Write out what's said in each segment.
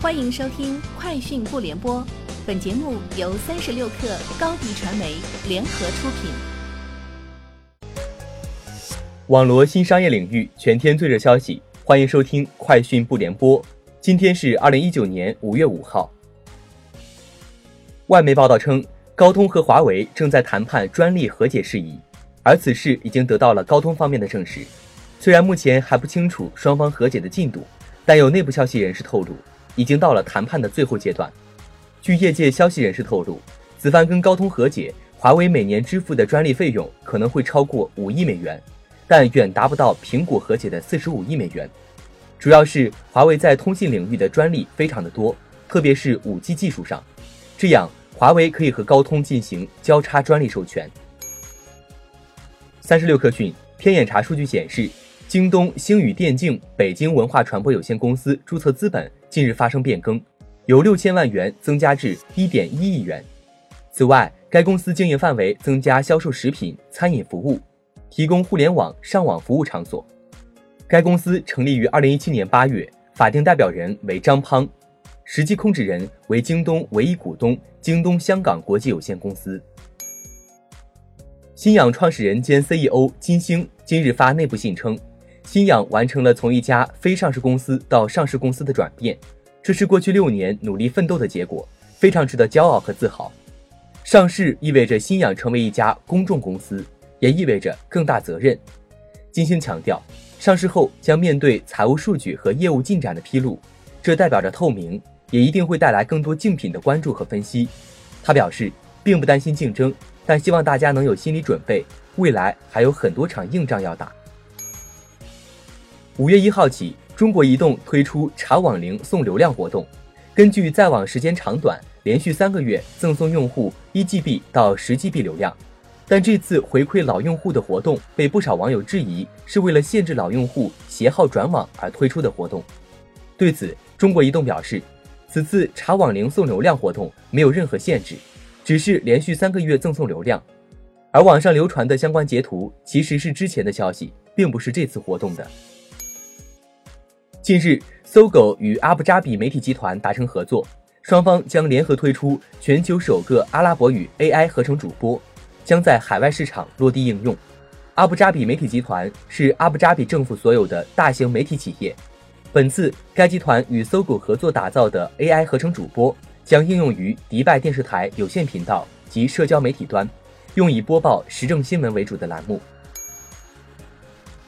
欢迎收听《快讯不联播》，本节目由三十六克高低传媒联合出品。网罗新商业领域全天最热消息，欢迎收听《快讯不联播》。今天是二零一九年五月五号。外媒报道称，高通和华为正在谈判专利和解事宜，而此事已经得到了高通方面的证实。虽然目前还不清楚双方和解的进度，但有内部消息人士透露。已经到了谈判的最后阶段。据业界消息人士透露，此番跟高通和解，华为每年支付的专利费用可能会超过五亿美元，但远达不到苹果和解的四十五亿美元。主要是华为在通信领域的专利非常的多，特别是五 G 技术上，这样华为可以和高通进行交叉专利授权。三十六氪讯，天眼查数据显示。京东星宇电竞北京文化传播有限公司注册资本近日发生变更，由六千万元增加至一点一亿元。此外，该公司经营范围增加销售食品、餐饮服务，提供互联网上网服务场所。该公司成立于二零一七年八月，法定代表人为张胖，实际控制人为京东唯一股东京东香港国际有限公司。新氧创始人兼 CEO 金星今日发内部信称。新氧完成了从一家非上市公司到上市公司的转变，这是过去六年努力奋斗的结果，非常值得骄傲和自豪。上市意味着新氧成为一家公众公司，也意味着更大责任。金星强调，上市后将面对财务数据和业务进展的披露，这代表着透明，也一定会带来更多竞品的关注和分析。他表示，并不担心竞争，但希望大家能有心理准备，未来还有很多场硬仗要打。五月一号起，中国移动推出查网龄送流量活动，根据在网时间长短，连续三个月赠送用户一 GB 到十 GB 流量。但这次回馈老用户的活动被不少网友质疑，是为了限制老用户携号转网而推出的活动。对此，中国移动表示，此次查网龄送流量活动没有任何限制，只是连续三个月赠送流量。而网上流传的相关截图其实是之前的消息，并不是这次活动的。近日，搜狗与阿布扎比媒体集团达成合作，双方将联合推出全球首个阿拉伯语 AI 合成主播，将在海外市场落地应用。阿布扎比媒体集团是阿布扎比政府所有的大型媒体企业。本次该集团与搜狗合作打造的 AI 合成主播将应用于迪拜电视台有线频道及社交媒体端，用以播报时政新闻为主的栏目。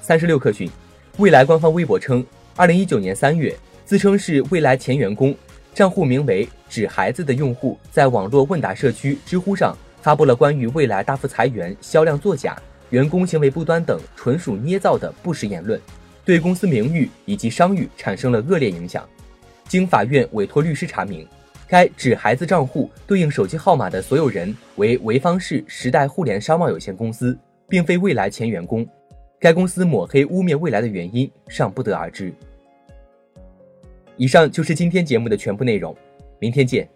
三十六氪讯，未来官方微博称。二零一九年三月，自称是未来前员工，账户名为“纸孩子”的用户，在网络问答社区知乎上发布了关于未来大幅裁员、销量作假、员工行为不端等纯属捏造的不实言论，对公司名誉以及商誉产生了恶劣影响。经法院委托律师查明，该“纸孩子”账户对应手机号码的所有人为潍坊市时代互联商贸有限公司，并非未来前员工。该公司抹黑污蔑未来的原因尚不得而知。以上就是今天节目的全部内容，明天见。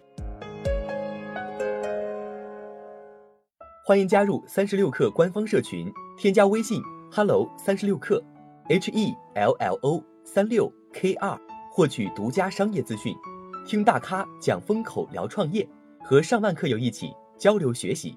欢迎加入三十六氪官方社群，添加微信 hello 三十六氪 h e l l o 三六 k 二，获取独家商业资讯，听大咖讲风口，聊创业，和上万客友一起交流学习。